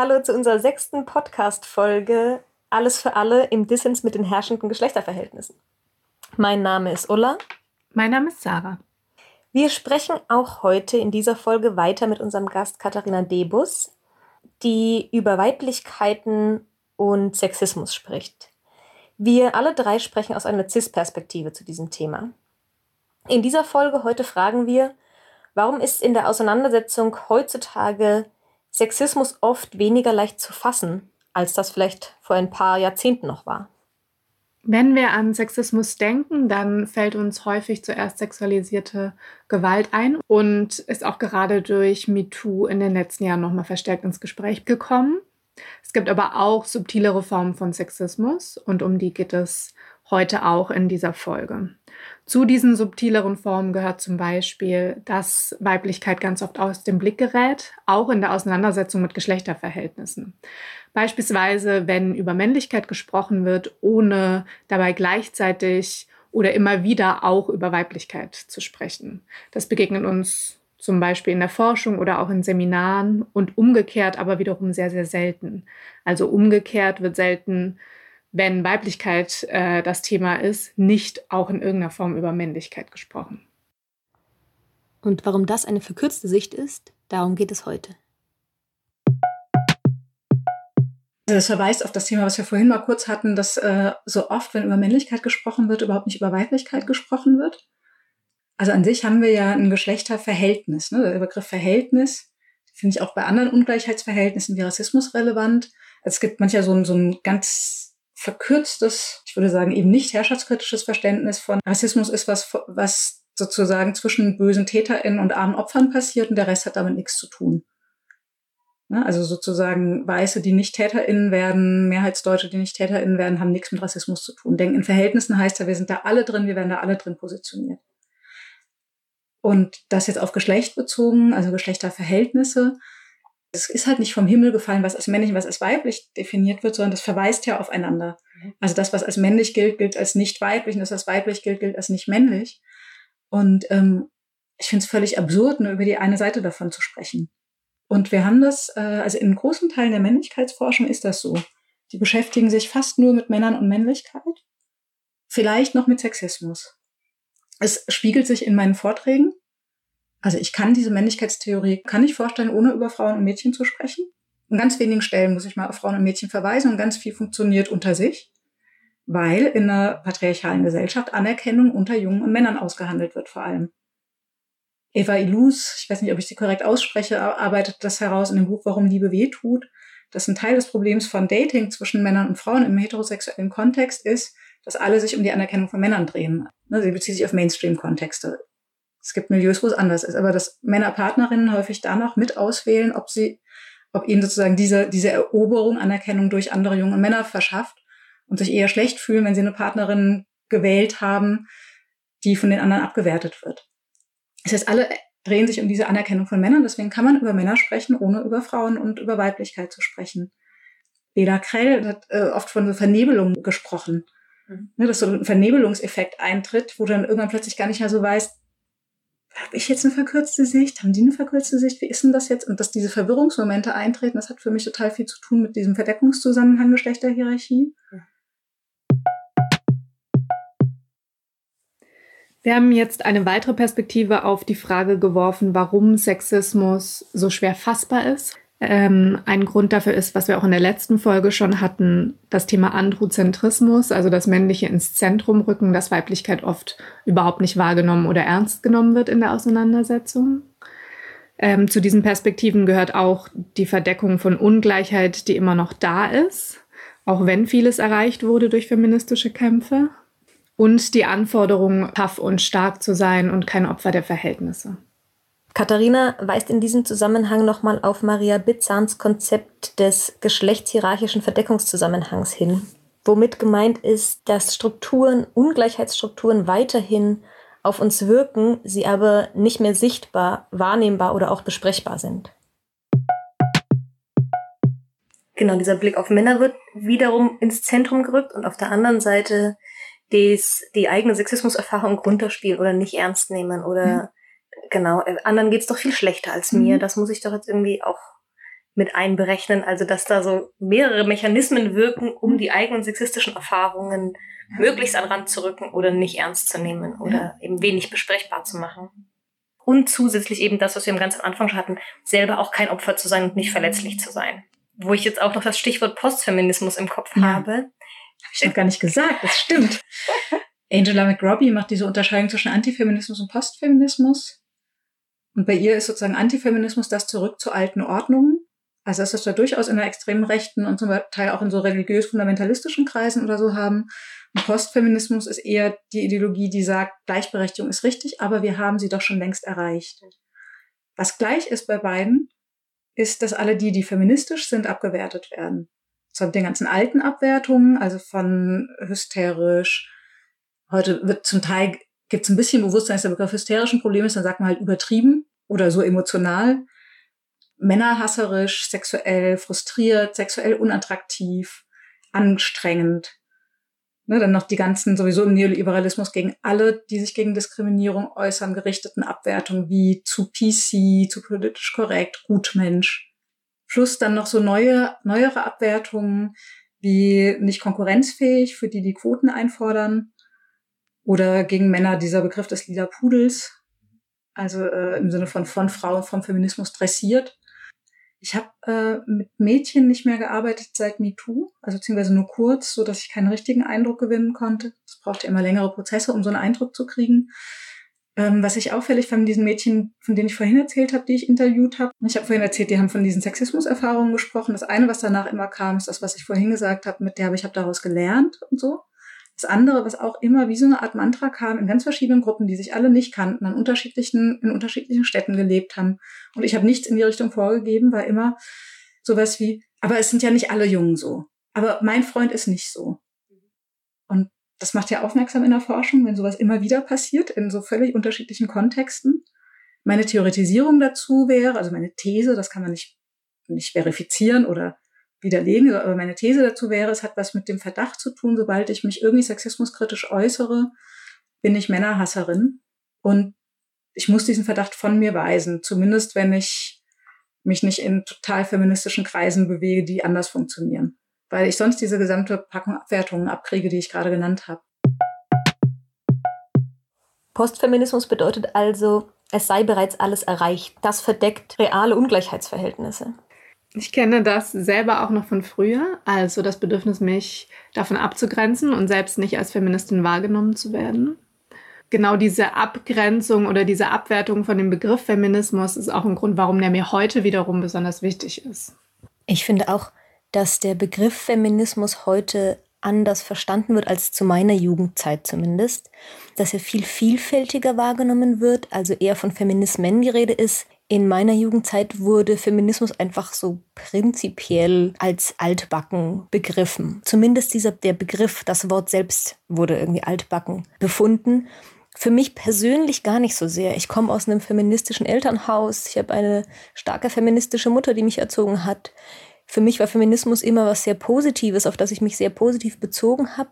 Hallo zu unserer sechsten Podcast-Folge Alles für alle im Dissens mit den herrschenden Geschlechterverhältnissen. Mein Name ist Ulla. Mein Name ist Sarah. Wir sprechen auch heute in dieser Folge weiter mit unserem Gast Katharina Debus, die über Weiblichkeiten und Sexismus spricht. Wir alle drei sprechen aus einer CIS-Perspektive zu diesem Thema. In dieser Folge heute fragen wir, warum ist in der Auseinandersetzung heutzutage Sexismus oft weniger leicht zu fassen, als das vielleicht vor ein paar Jahrzehnten noch war. Wenn wir an Sexismus denken, dann fällt uns häufig zuerst sexualisierte Gewalt ein und ist auch gerade durch MeToo in den letzten Jahren nochmal verstärkt ins Gespräch gekommen. Es gibt aber auch subtilere Formen von Sexismus und um die geht es heute auch in dieser Folge. Zu diesen subtileren Formen gehört zum Beispiel, dass Weiblichkeit ganz oft aus dem Blick gerät, auch in der Auseinandersetzung mit Geschlechterverhältnissen. Beispielsweise, wenn über Männlichkeit gesprochen wird, ohne dabei gleichzeitig oder immer wieder auch über Weiblichkeit zu sprechen. Das begegnet uns zum Beispiel in der Forschung oder auch in Seminaren und umgekehrt aber wiederum sehr, sehr selten. Also umgekehrt wird selten wenn Weiblichkeit äh, das Thema ist, nicht auch in irgendeiner Form über Männlichkeit gesprochen. Und warum das eine verkürzte Sicht ist, darum geht es heute. Also das verweist auf das Thema, was wir vorhin mal kurz hatten, dass äh, so oft, wenn über Männlichkeit gesprochen wird, überhaupt nicht über Weiblichkeit gesprochen wird. Also an sich haben wir ja ein Geschlechterverhältnis. Ne? Der Begriff Verhältnis finde ich auch bei anderen Ungleichheitsverhältnissen wie Rassismus relevant. Also es gibt manchmal so so ein ganz verkürztes, ich würde sagen eben nicht herrschaftskritisches Verständnis von Rassismus ist was, was sozusagen zwischen bösen TäterInnen und armen Opfern passiert und der Rest hat damit nichts zu tun. Ne? Also sozusagen Weiße, die nicht TäterInnen werden, Mehrheitsdeutsche, die nicht TäterInnen werden, haben nichts mit Rassismus zu tun. Denken in Verhältnissen heißt ja, wir sind da alle drin, wir werden da alle drin positioniert. Und das jetzt auf Geschlecht bezogen, also Geschlechterverhältnisse, es ist halt nicht vom Himmel gefallen, was als männlich und was als weiblich definiert wird, sondern das verweist ja aufeinander. Mhm. Also das, was als männlich gilt, gilt als nicht weiblich und das, was weiblich gilt, gilt als nicht männlich. Und ähm, ich finde es völlig absurd, nur über die eine Seite davon zu sprechen. Und wir haben das, äh, also in großen Teilen der Männlichkeitsforschung ist das so. Die beschäftigen sich fast nur mit Männern und Männlichkeit, vielleicht noch mit Sexismus. Es spiegelt sich in meinen Vorträgen. Also ich kann diese Männlichkeitstheorie, kann ich vorstellen, ohne über Frauen und Mädchen zu sprechen. An ganz wenigen Stellen muss ich mal auf Frauen und Mädchen verweisen und ganz viel funktioniert unter sich, weil in einer patriarchalen Gesellschaft Anerkennung unter Jungen und Männern ausgehandelt wird vor allem. Eva Ilus, ich weiß nicht, ob ich sie korrekt ausspreche, arbeitet das heraus in dem Buch Warum Liebe weh tut, dass ein Teil des Problems von Dating zwischen Männern und Frauen im heterosexuellen Kontext ist, dass alle sich um die Anerkennung von Männern drehen. Ne, sie bezieht sich auf Mainstream-Kontexte. Es gibt Milieus, wo es anders ist, aber dass Männerpartnerinnen häufig da noch mit auswählen, ob sie, ob ihnen sozusagen diese, diese Eroberung, Anerkennung durch andere junge Männer verschafft und sich eher schlecht fühlen, wenn sie eine Partnerin gewählt haben, die von den anderen abgewertet wird. Das heißt, alle drehen sich um diese Anerkennung von Männern, deswegen kann man über Männer sprechen, ohne über Frauen und über Weiblichkeit zu sprechen. Bela Krell hat äh, oft von so Vernebelung gesprochen. Mhm. Ne, dass so ein Vernebelungseffekt eintritt, wo du dann irgendwann plötzlich gar nicht mehr so weißt, habe ich jetzt eine verkürzte Sicht? Haben die eine verkürzte Sicht? Wie ist denn das jetzt? Und dass diese Verwirrungsmomente eintreten, das hat für mich total viel zu tun mit diesem Verdeckungszusammenhang Geschlechterhierarchie. Wir haben jetzt eine weitere Perspektive auf die Frage geworfen, warum Sexismus so schwer fassbar ist. Ähm, ein Grund dafür ist, was wir auch in der letzten Folge schon hatten, das Thema Androzentrismus, also das Männliche ins Zentrum rücken, dass Weiblichkeit oft überhaupt nicht wahrgenommen oder ernst genommen wird in der Auseinandersetzung. Ähm, zu diesen Perspektiven gehört auch die Verdeckung von Ungleichheit, die immer noch da ist. auch wenn vieles erreicht wurde durch feministische Kämpfe. Und die Anforderung, tough und stark zu sein und kein Opfer der Verhältnisse. Katharina weist in diesem Zusammenhang nochmal auf Maria Bitzahns Konzept des geschlechtshierarchischen Verdeckungszusammenhangs hin, womit gemeint ist, dass Strukturen, Ungleichheitsstrukturen weiterhin auf uns wirken, sie aber nicht mehr sichtbar, wahrnehmbar oder auch besprechbar sind. Genau, dieser Blick auf Männer wird wiederum ins Zentrum gerückt und auf der anderen Seite des, die eigene Sexismuserfahrung runterspielen oder nicht ernst nehmen oder mhm. Genau, äh, anderen geht's doch viel schlechter als mir. Mhm. Das muss ich doch jetzt irgendwie auch mit einberechnen. Also, dass da so mehrere Mechanismen wirken, um die eigenen sexistischen Erfahrungen möglichst an Rand zu rücken oder nicht ernst zu nehmen oder ja. eben wenig besprechbar zu machen. Und zusätzlich eben das, was wir am ganz Anfang schon hatten, selber auch kein Opfer zu sein und nicht verletzlich zu sein. Wo ich jetzt auch noch das Stichwort Postfeminismus im Kopf ja. habe. Habe ich noch gar nicht gesagt, das stimmt. Angela McRobbie macht diese Unterscheidung zwischen Antifeminismus und Postfeminismus. Und bei ihr ist sozusagen Antifeminismus das zurück zu alten Ordnungen. Also das, was wir durchaus in der extremen Rechten und zum Teil auch in so religiös-fundamentalistischen Kreisen oder so haben. Und Postfeminismus ist eher die Ideologie, die sagt, Gleichberechtigung ist richtig, aber wir haben sie doch schon längst erreicht. Was gleich ist bei beiden, ist, dass alle die, die feministisch sind, abgewertet werden. Zu den ganzen alten Abwertungen, also von hysterisch. Heute wird zum Teil, gibt es ein bisschen Bewusstsein, dass der Begriff hysterischen Problem ist, dann sagt man halt übertrieben oder so emotional. Männerhasserisch, sexuell frustriert, sexuell unattraktiv, anstrengend. Ne, dann noch die ganzen sowieso im Neoliberalismus gegen alle, die sich gegen Diskriminierung äußern, gerichteten Abwertungen wie zu PC, zu politisch korrekt, Gutmensch. Plus dann noch so neue, neuere Abwertungen wie nicht konkurrenzfähig, für die die Quoten einfordern. Oder gegen Männer dieser Begriff des lila Pudels. Also äh, im Sinne von von Frauen vom Feminismus dressiert. Ich habe äh, mit Mädchen nicht mehr gearbeitet seit MeToo, also beziehungsweise nur kurz, so dass ich keinen richtigen Eindruck gewinnen konnte. Es brauchte immer längere Prozesse, um so einen Eindruck zu kriegen. Ähm, was ich auffällig fand, diesen Mädchen, von denen ich vorhin erzählt habe, die ich interviewt habe. Ich habe vorhin erzählt, die haben von diesen Sexismuserfahrungen gesprochen. Das eine, was danach immer kam, ist das, was ich vorhin gesagt habe, mit der habe ich habe daraus gelernt und so. Das andere, was auch immer wie so eine Art Mantra kam in ganz verschiedenen Gruppen, die sich alle nicht kannten, an unterschiedlichen, in unterschiedlichen Städten gelebt haben. Und ich habe nichts in die Richtung vorgegeben, war immer sowas wie, aber es sind ja nicht alle Jungen so. Aber mein Freund ist nicht so. Und das macht ja aufmerksam in der Forschung, wenn sowas immer wieder passiert, in so völlig unterschiedlichen Kontexten. Meine Theoretisierung dazu wäre, also meine These, das kann man nicht, nicht verifizieren oder widerlegen, aber meine These dazu wäre, es hat was mit dem Verdacht zu tun, sobald ich mich irgendwie sexismuskritisch äußere, bin ich Männerhasserin und ich muss diesen Verdacht von mir weisen, zumindest wenn ich mich nicht in total feministischen Kreisen bewege, die anders funktionieren, weil ich sonst diese gesamte Packung Abwertungen abkriege, die ich gerade genannt habe. Postfeminismus bedeutet also, es sei bereits alles erreicht. Das verdeckt reale Ungleichheitsverhältnisse. Ich kenne das selber auch noch von früher, also das Bedürfnis, mich davon abzugrenzen und selbst nicht als Feministin wahrgenommen zu werden. Genau diese Abgrenzung oder diese Abwertung von dem Begriff Feminismus ist auch ein Grund, warum der mir heute wiederum besonders wichtig ist. Ich finde auch, dass der Begriff Feminismus heute anders verstanden wird als zu meiner Jugendzeit zumindest, dass er viel vielfältiger wahrgenommen wird, also eher von Feminismen die Rede ist, in meiner Jugendzeit wurde Feminismus einfach so prinzipiell als altbacken begriffen. Zumindest dieser, der Begriff, das Wort selbst wurde irgendwie altbacken befunden. Für mich persönlich gar nicht so sehr. Ich komme aus einem feministischen Elternhaus. Ich habe eine starke feministische Mutter, die mich erzogen hat. Für mich war Feminismus immer was sehr Positives, auf das ich mich sehr positiv bezogen habe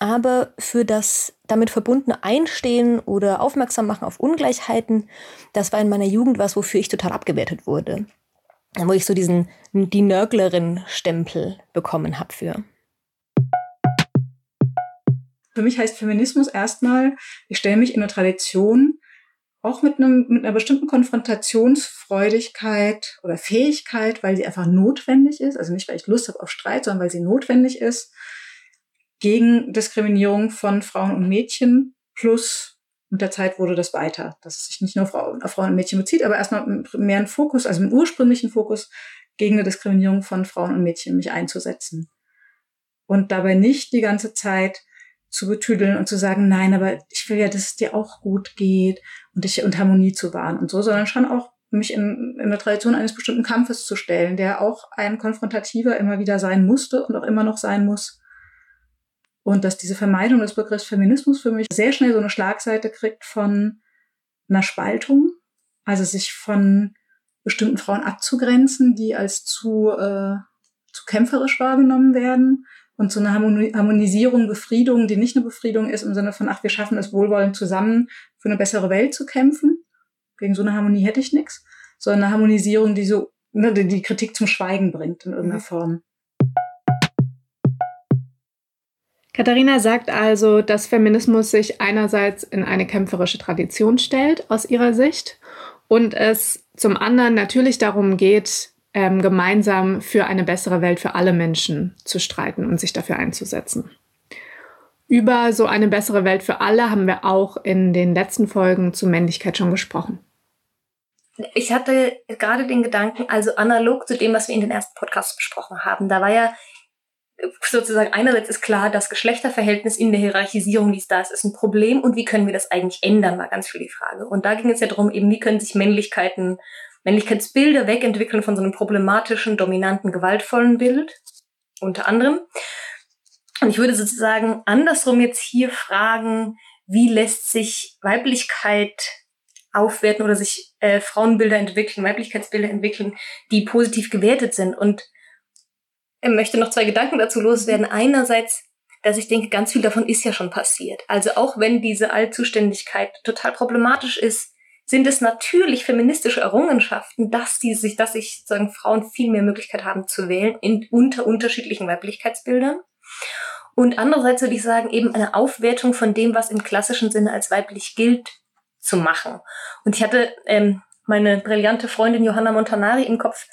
aber für das damit verbundene Einstehen oder Aufmerksam machen auf Ungleichheiten, das war in meiner Jugend was, wofür ich total abgewertet wurde. Wo ich so diesen die Nörglerin-Stempel bekommen habe für. Für mich heißt Feminismus erstmal, ich stelle mich in eine Tradition, auch mit, einem, mit einer bestimmten Konfrontationsfreudigkeit oder Fähigkeit, weil sie einfach notwendig ist. Also nicht, weil ich Lust habe auf Streit, sondern weil sie notwendig ist gegen Diskriminierung von Frauen und Mädchen. Plus mit der Zeit wurde das weiter, dass es sich nicht nur auf Frauen und Mädchen bezieht, aber erstmal mehr einen Fokus, also einen ursprünglichen Fokus gegen eine Diskriminierung von Frauen und Mädchen mich einzusetzen. und dabei nicht die ganze Zeit zu betüdeln und zu sagen, nein, aber ich will ja, dass es dir auch gut geht und dich und Harmonie zu wahren und so, sondern schon auch mich in, in der Tradition eines bestimmten Kampfes zu stellen, der auch ein konfrontativer immer wieder sein musste und auch immer noch sein muss. Und dass diese Vermeidung des Begriffs Feminismus für mich sehr schnell so eine Schlagseite kriegt von einer Spaltung, also sich von bestimmten Frauen abzugrenzen, die als zu, äh, zu kämpferisch wahrgenommen werden und so eine Harmonisierung, Befriedung, die nicht eine Befriedung ist im Sinne von, ach, wir schaffen es wohlwollend zusammen für eine bessere Welt zu kämpfen. Gegen so eine Harmonie hätte ich nichts, sondern eine Harmonisierung, die so ne, die Kritik zum Schweigen bringt in irgendeiner mhm. Form. Katharina sagt also, dass Feminismus sich einerseits in eine kämpferische Tradition stellt, aus ihrer Sicht, und es zum anderen natürlich darum geht, ähm, gemeinsam für eine bessere Welt für alle Menschen zu streiten und sich dafür einzusetzen. Über so eine bessere Welt für alle haben wir auch in den letzten Folgen zu Männlichkeit schon gesprochen. Ich hatte gerade den Gedanken, also analog zu dem, was wir in den ersten Podcasts besprochen haben, da war ja sozusagen einerseits ist klar, das Geschlechterverhältnis in der Hierarchisierung, die es da ist, ist ein Problem und wie können wir das eigentlich ändern, war ganz viel die Frage. Und da ging es ja darum, eben, wie können sich Männlichkeiten, Männlichkeitsbilder wegentwickeln von so einem problematischen, dominanten, gewaltvollen Bild, unter anderem. Und ich würde sozusagen andersrum jetzt hier fragen, wie lässt sich Weiblichkeit aufwerten oder sich äh, Frauenbilder entwickeln, Weiblichkeitsbilder entwickeln, die positiv gewertet sind und möchte noch zwei Gedanken dazu loswerden. Einerseits, dass ich denke, ganz viel davon ist ja schon passiert. Also auch wenn diese Allzuständigkeit total problematisch ist, sind es natürlich feministische Errungenschaften, dass die sich, dass sich sozusagen Frauen viel mehr Möglichkeit haben zu wählen in unter unterschiedlichen Weiblichkeitsbildern. Und andererseits würde ich sagen, eben eine Aufwertung von dem, was im klassischen Sinne als weiblich gilt, zu machen. Und ich hatte ähm, meine brillante Freundin Johanna Montanari im Kopf,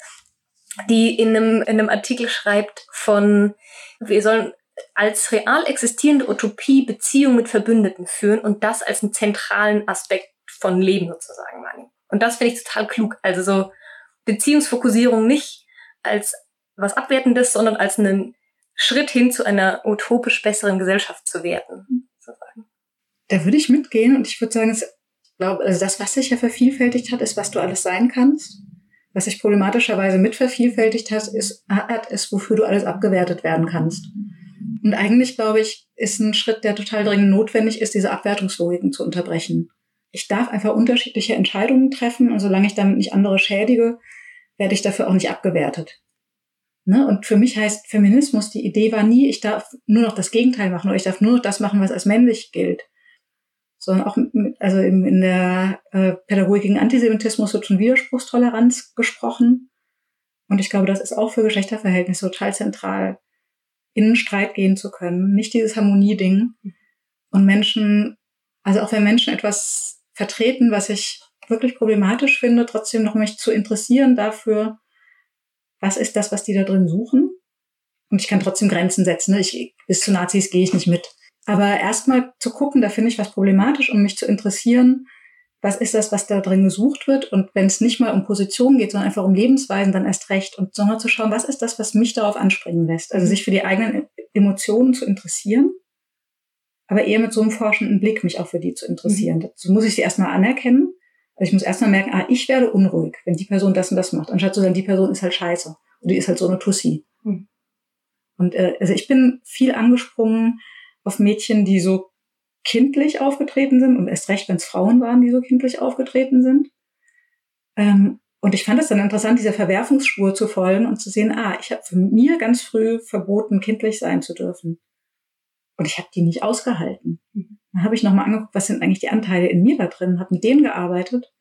die in einem, in einem Artikel schreibt von, wir sollen als real existierende Utopie Beziehung mit Verbündeten führen und das als einen zentralen Aspekt von Leben sozusagen wahrnehmen. Und das finde ich total klug. Also so Beziehungsfokussierung nicht als was Abwertendes, sondern als einen Schritt hin zu einer utopisch besseren Gesellschaft zu werden. Sozusagen. Da würde ich mitgehen und ich würde sagen, es, glaube, also das, was sich ja vervielfältigt hat, ist, was du alles sein kannst. Was sich problematischerweise mitvervielfältigt hat, ist, hat, ist, wofür du alles abgewertet werden kannst. Und eigentlich, glaube ich, ist ein Schritt, der total dringend notwendig ist, diese Abwertungslogiken zu unterbrechen. Ich darf einfach unterschiedliche Entscheidungen treffen und solange ich damit nicht andere schädige, werde ich dafür auch nicht abgewertet. Ne? Und für mich heißt Feminismus, die Idee war nie, ich darf nur noch das Gegenteil machen oder ich darf nur noch das machen, was als männlich gilt sondern auch also in, in der äh, Pädagogik gegen Antisemitismus wird von Widerspruchstoleranz gesprochen. Und ich glaube, das ist auch für Geschlechterverhältnisse total zentral, in einen Streit gehen zu können, nicht dieses Harmonieding. Und Menschen, also auch wenn Menschen etwas vertreten, was ich wirklich problematisch finde, trotzdem noch mich zu interessieren dafür, was ist das, was die da drin suchen. Und ich kann trotzdem Grenzen setzen. Ne? Ich, bis zu Nazis gehe ich nicht mit. Aber erstmal zu gucken, da finde ich was problematisch, um mich zu interessieren, was ist das, was da drin gesucht wird? Und wenn es nicht mal um Positionen geht, sondern einfach um Lebensweisen, dann erst recht. Und sondern zu schauen, was ist das, was mich darauf anspringen lässt? Also sich für die eigenen Emotionen zu interessieren, aber eher mit so einem forschenden Blick mich auch für die zu interessieren. Mhm. Dazu muss ich sie erstmal anerkennen. Also ich muss erstmal merken, ah, ich werde unruhig, wenn die Person das und das macht, anstatt zu sagen, die Person ist halt scheiße. Und die ist halt so eine Tussi. Mhm. Und äh, also ich bin viel angesprungen, auf Mädchen, die so kindlich aufgetreten sind und erst recht, wenn es Frauen waren, die so kindlich aufgetreten sind. Ähm, und ich fand es dann interessant, dieser Verwerfungsspur zu folgen und zu sehen, ah, ich habe für mir ganz früh verboten, kindlich sein zu dürfen. Und ich habe die nicht ausgehalten. Mhm. Dann habe ich nochmal angeguckt, was sind eigentlich die Anteile in mir da drin, habe mit denen gearbeitet,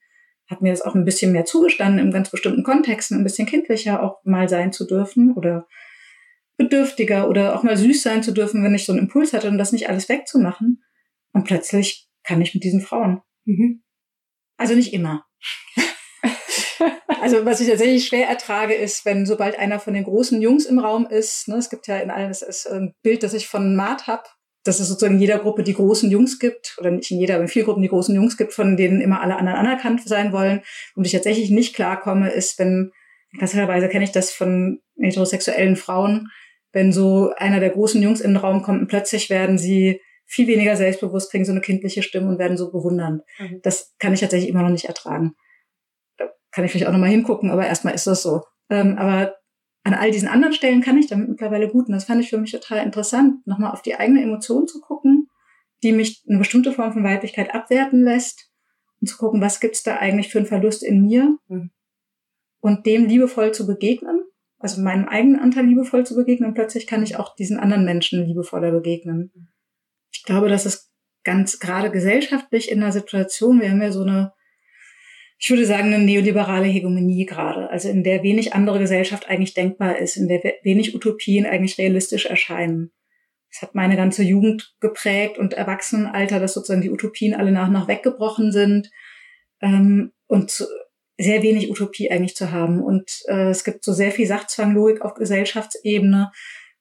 habe mir das auch ein bisschen mehr zugestanden, in ganz bestimmten Kontexten ein bisschen kindlicher auch mal sein zu dürfen oder bedürftiger oder auch mal süß sein zu dürfen, wenn ich so einen Impuls hatte und das nicht alles wegzumachen. Und plötzlich kann ich mit diesen Frauen. Mhm. Also nicht immer. also was ich tatsächlich schwer ertrage, ist, wenn sobald einer von den großen Jungs im Raum ist, ne, es gibt ja in allen, das ist ein Bild, das ich von Maat habe, dass es sozusagen in jeder Gruppe die großen Jungs gibt, oder nicht in jeder, aber in vielen Gruppen die großen Jungs gibt, von denen immer alle anderen anerkannt sein wollen. Und ich tatsächlich nicht klarkomme, ist, wenn, klassischerweise kenne ich das von heterosexuellen Frauen, wenn so einer der großen Jungs in den Raum kommt und plötzlich werden sie viel weniger selbstbewusst, kriegen so eine kindliche Stimme und werden so bewundernd. Mhm. Das kann ich tatsächlich immer noch nicht ertragen. Da kann ich vielleicht auch nochmal hingucken, aber erstmal ist das so. Ähm, aber an all diesen anderen Stellen kann ich damit mittlerweile gut. Und das fand ich für mich total interessant, nochmal auf die eigene Emotion zu gucken, die mich eine bestimmte Form von Weiblichkeit abwerten lässt und zu gucken, was gibt's da eigentlich für einen Verlust in mir mhm. und dem liebevoll zu begegnen, also meinem eigenen Anteil liebevoll zu begegnen. Und plötzlich kann ich auch diesen anderen Menschen liebevoller begegnen. Ich glaube, dass es ganz gerade gesellschaftlich in einer Situation, wir haben ja so eine ich würde sagen, eine neoliberale Hegemonie gerade, also in der wenig andere Gesellschaft eigentlich denkbar ist, in der wenig Utopien eigentlich realistisch erscheinen. Das hat meine ganze Jugend geprägt und Erwachsenenalter, dass sozusagen die Utopien alle nach und nach weggebrochen sind ähm, und sehr wenig Utopie eigentlich zu haben. Und äh, es gibt so sehr viel Sachzwanglogik auf Gesellschaftsebene,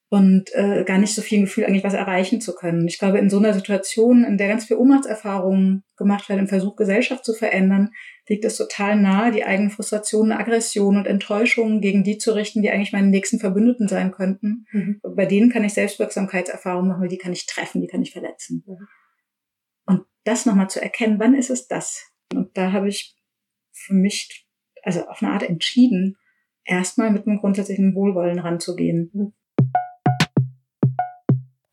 und äh, gar nicht so viel Gefühl, eigentlich was erreichen zu können. Ich glaube, in so einer Situation, in der ganz viel Ohnmachtserfahrungen gemacht werden, im Versuch, Gesellschaft zu verändern, liegt es total nahe, die eigenen Frustrationen, Aggressionen und Enttäuschungen gegen die zu richten, die eigentlich meine nächsten Verbündeten sein könnten. Mhm. Bei denen kann ich Selbstwirksamkeitserfahrungen machen, weil die kann ich treffen, die kann ich verletzen. Mhm. Und das nochmal zu erkennen, wann ist es das? Und da habe ich für mich, also auf eine Art entschieden, erstmal mit einem grundsätzlichen Wohlwollen ranzugehen.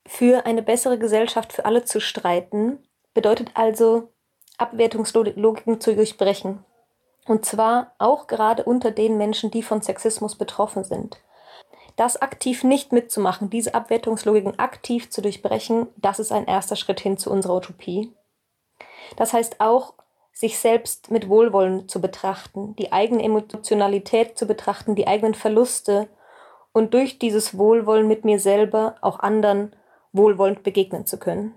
Für eine bessere Gesellschaft für alle zu streiten, bedeutet also, Abwertungslogiken zu durchbrechen. Und zwar auch gerade unter den Menschen, die von Sexismus betroffen sind. Das aktiv nicht mitzumachen, diese Abwertungslogiken aktiv zu durchbrechen, das ist ein erster Schritt hin zu unserer Utopie. Das heißt auch, sich selbst mit Wohlwollen zu betrachten, die eigene Emotionalität zu betrachten, die eigenen Verluste und durch dieses Wohlwollen mit mir selber auch anderen wohlwollend begegnen zu können.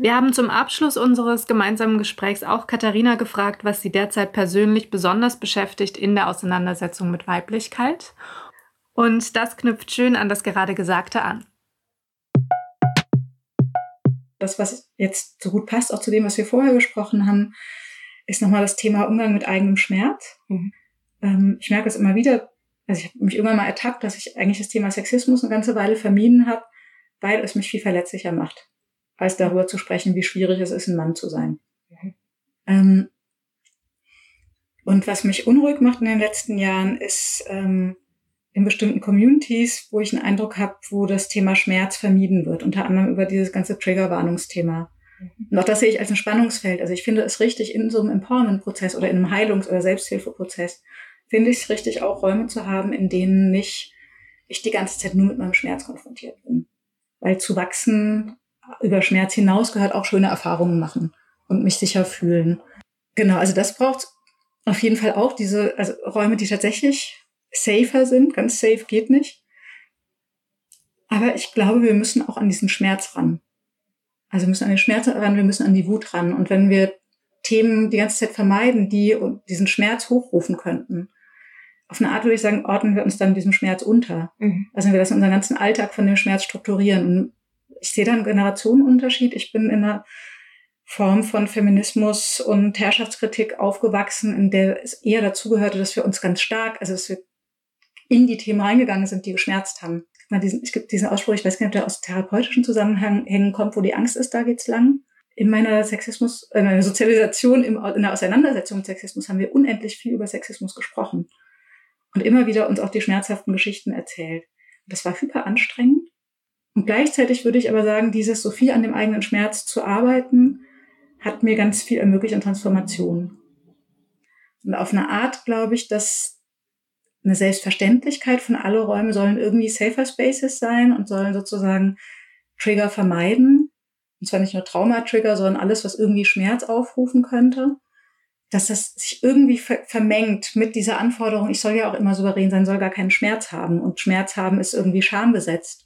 Wir haben zum Abschluss unseres gemeinsamen Gesprächs auch Katharina gefragt, was sie derzeit persönlich besonders beschäftigt in der Auseinandersetzung mit Weiblichkeit. Und das knüpft schön an das gerade Gesagte an. Das, was jetzt so gut passt, auch zu dem, was wir vorher gesprochen haben, ist nochmal das Thema Umgang mit eigenem Schmerz. Mhm. Ähm, ich merke es immer wieder, also ich habe mich irgendwann mal ertappt, dass ich eigentlich das Thema Sexismus eine ganze Weile vermieden habe weil es mich viel verletzlicher macht, als darüber zu sprechen, wie schwierig es ist, ein Mann zu sein. Mhm. Ähm, und was mich unruhig macht in den letzten Jahren, ist ähm, in bestimmten Communities, wo ich einen Eindruck habe, wo das Thema Schmerz vermieden wird, unter anderem über dieses ganze Triggerwarnungsthema. Und auch das sehe ich als ein Spannungsfeld. Also ich finde es richtig, in so einem Empowerment-Prozess oder in einem Heilungs- oder Selbsthilfeprozess, finde ich es richtig, auch Räume zu haben, in denen nicht ich die ganze Zeit nur mit meinem Schmerz konfrontiert bin weil zu wachsen über Schmerz hinaus gehört auch schöne Erfahrungen machen und mich sicher fühlen. Genau, also das braucht auf jeden Fall auch diese also Räume, die tatsächlich safer sind. Ganz safe geht nicht. Aber ich glaube, wir müssen auch an diesen Schmerz ran. Also wir müssen an den Schmerz ran, wir müssen an die Wut ran. Und wenn wir Themen die ganze Zeit vermeiden, die diesen Schmerz hochrufen könnten, auf eine Art würde ich sagen, ordnen wir uns dann diesem Schmerz unter. Mhm. Also wir lassen unseren ganzen Alltag von dem Schmerz strukturieren. Und ich sehe da einen Generationenunterschied. Ich bin in einer Form von Feminismus und Herrschaftskritik aufgewachsen, in der es eher dazugehörte, dass wir uns ganz stark, also dass wir in die Themen reingegangen sind, die geschmerzt haben. Es gibt diesen Ausspruch, ich weiß gar nicht, ob der aus therapeutischen Zusammenhängen kommt, wo die Angst ist, da geht's lang. In meiner Sexismus, in meiner Sozialisation, in der Auseinandersetzung mit Sexismus haben wir unendlich viel über Sexismus gesprochen und immer wieder uns auch die schmerzhaften Geschichten erzählt. Das war hyper anstrengend. Und gleichzeitig würde ich aber sagen, dieses so viel an dem eigenen Schmerz zu arbeiten, hat mir ganz viel ermöglicht an Transformation. Und auf eine Art glaube ich, dass eine Selbstverständlichkeit von alle Räume sollen irgendwie safer Spaces sein und sollen sozusagen Trigger vermeiden. Und zwar nicht nur Traumatrigger, sondern alles, was irgendwie Schmerz aufrufen könnte dass das sich irgendwie ver vermengt mit dieser Anforderung, ich soll ja auch immer souverän sein, soll gar keinen Schmerz haben. Und Schmerz haben ist irgendwie schambesetzt.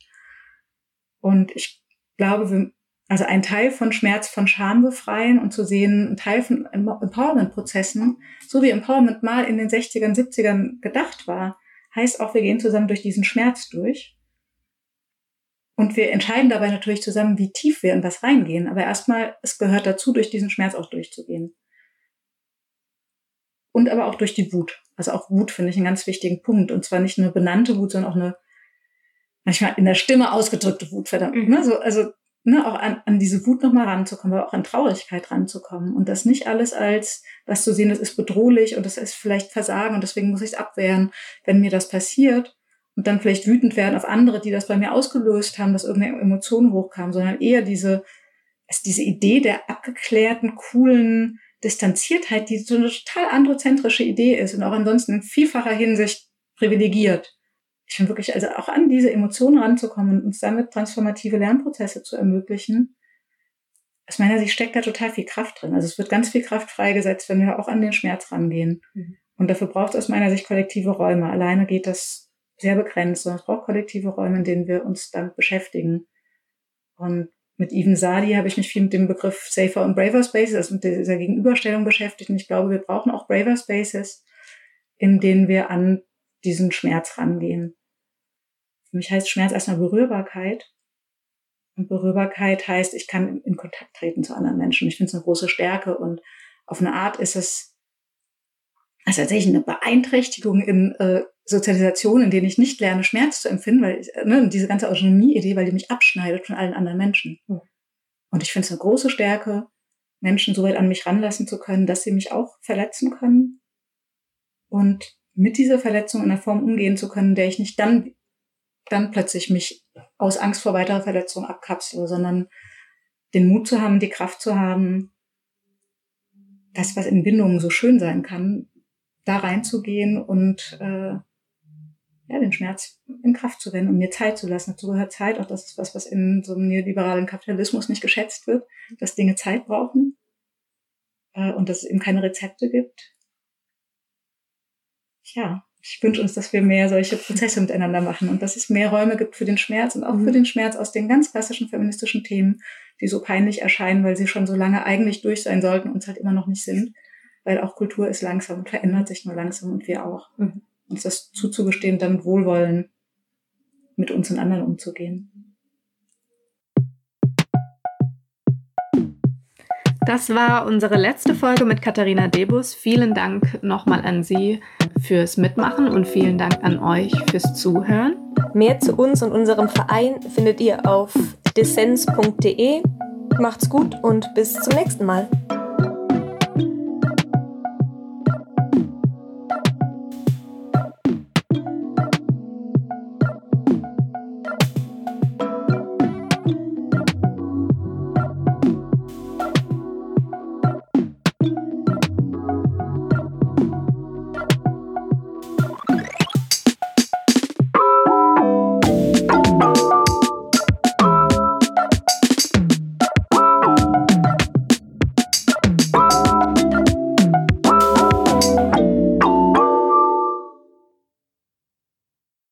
Und ich glaube, wir, also ein Teil von Schmerz von Scham befreien und zu sehen, ein Teil von Empowerment-Prozessen, so wie Empowerment mal in den 60ern, 70ern gedacht war, heißt auch, wir gehen zusammen durch diesen Schmerz durch. Und wir entscheiden dabei natürlich zusammen, wie tief wir in was reingehen. Aber erstmal, es gehört dazu, durch diesen Schmerz auch durchzugehen und aber auch durch die Wut. Also auch Wut finde ich einen ganz wichtigen Punkt. Und zwar nicht nur benannte Wut, sondern auch eine manchmal in der Stimme ausgedrückte Wut, verdammt. Mhm. Ne? So, also ne, auch an, an diese Wut nochmal ranzukommen, aber auch an Traurigkeit ranzukommen und das nicht alles als was zu sehen, das ist bedrohlich und das ist vielleicht Versagen und deswegen muss ich es abwehren, wenn mir das passiert und dann vielleicht wütend werden auf andere, die das bei mir ausgelöst haben, dass irgendeine Emotion hochkam, sondern eher diese, ist diese Idee der abgeklärten, coolen Distanziertheit, die so eine total androzentrische Idee ist und auch ansonsten in vielfacher Hinsicht privilegiert ich finde wirklich, also auch an diese Emotionen ranzukommen und uns damit transformative Lernprozesse zu ermöglichen, aus meiner Sicht steckt da total viel Kraft drin. Also es wird ganz viel Kraft freigesetzt, wenn wir auch an den Schmerz rangehen. Mhm. Und dafür braucht es aus meiner Sicht kollektive Räume. Alleine geht das sehr begrenzt, sondern es braucht kollektive Räume, in denen wir uns damit beschäftigen. Und mit Even Sadi habe ich mich viel mit dem Begriff Safer und Braver Spaces, also mit dieser Gegenüberstellung beschäftigt. Und ich glaube, wir brauchen auch Braver Spaces, in denen wir an diesen Schmerz rangehen. Für mich heißt Schmerz erstmal Berührbarkeit. Und Berührbarkeit heißt, ich kann in Kontakt treten zu anderen Menschen. Ich finde es eine große Stärke und auf eine Art ist es also tatsächlich eine Beeinträchtigung in äh, Sozialisation, in denen ich nicht lerne, Schmerz zu empfinden, weil ich, ne, diese ganze Autonomie-Idee, weil die mich abschneidet von allen anderen Menschen. Mhm. Und ich finde es eine große Stärke, Menschen so weit an mich ranlassen zu können, dass sie mich auch verletzen können und mit dieser Verletzung in einer Form umgehen zu können, der ich nicht dann dann plötzlich mich aus Angst vor weiterer Verletzung abkapsele, sondern den Mut zu haben, die Kraft zu haben, das, was in Bindungen so schön sein kann, da reinzugehen und äh, ja, den Schmerz in Kraft zu wenden und mir Zeit zu lassen. Dazu gehört Zeit, auch das ist was, was in so einem neoliberalen Kapitalismus nicht geschätzt wird, dass Dinge Zeit brauchen äh, und dass es eben keine Rezepte gibt. Ja, ich wünsche uns, dass wir mehr solche Prozesse miteinander machen und dass es mehr Räume gibt für den Schmerz und auch mhm. für den Schmerz aus den ganz klassischen feministischen Themen, die so peinlich erscheinen, weil sie schon so lange eigentlich durch sein sollten und es halt immer noch nicht sind. Weil auch Kultur ist langsam und verändert sich nur langsam und wir auch. Mhm. Uns das zuzugestehen, damit Wohlwollen mit uns und anderen umzugehen. Das war unsere letzte Folge mit Katharina Debus. Vielen Dank nochmal an Sie fürs Mitmachen und vielen Dank an euch fürs Zuhören. Mehr zu uns und unserem Verein findet ihr auf dissens.de. Macht's gut und bis zum nächsten Mal.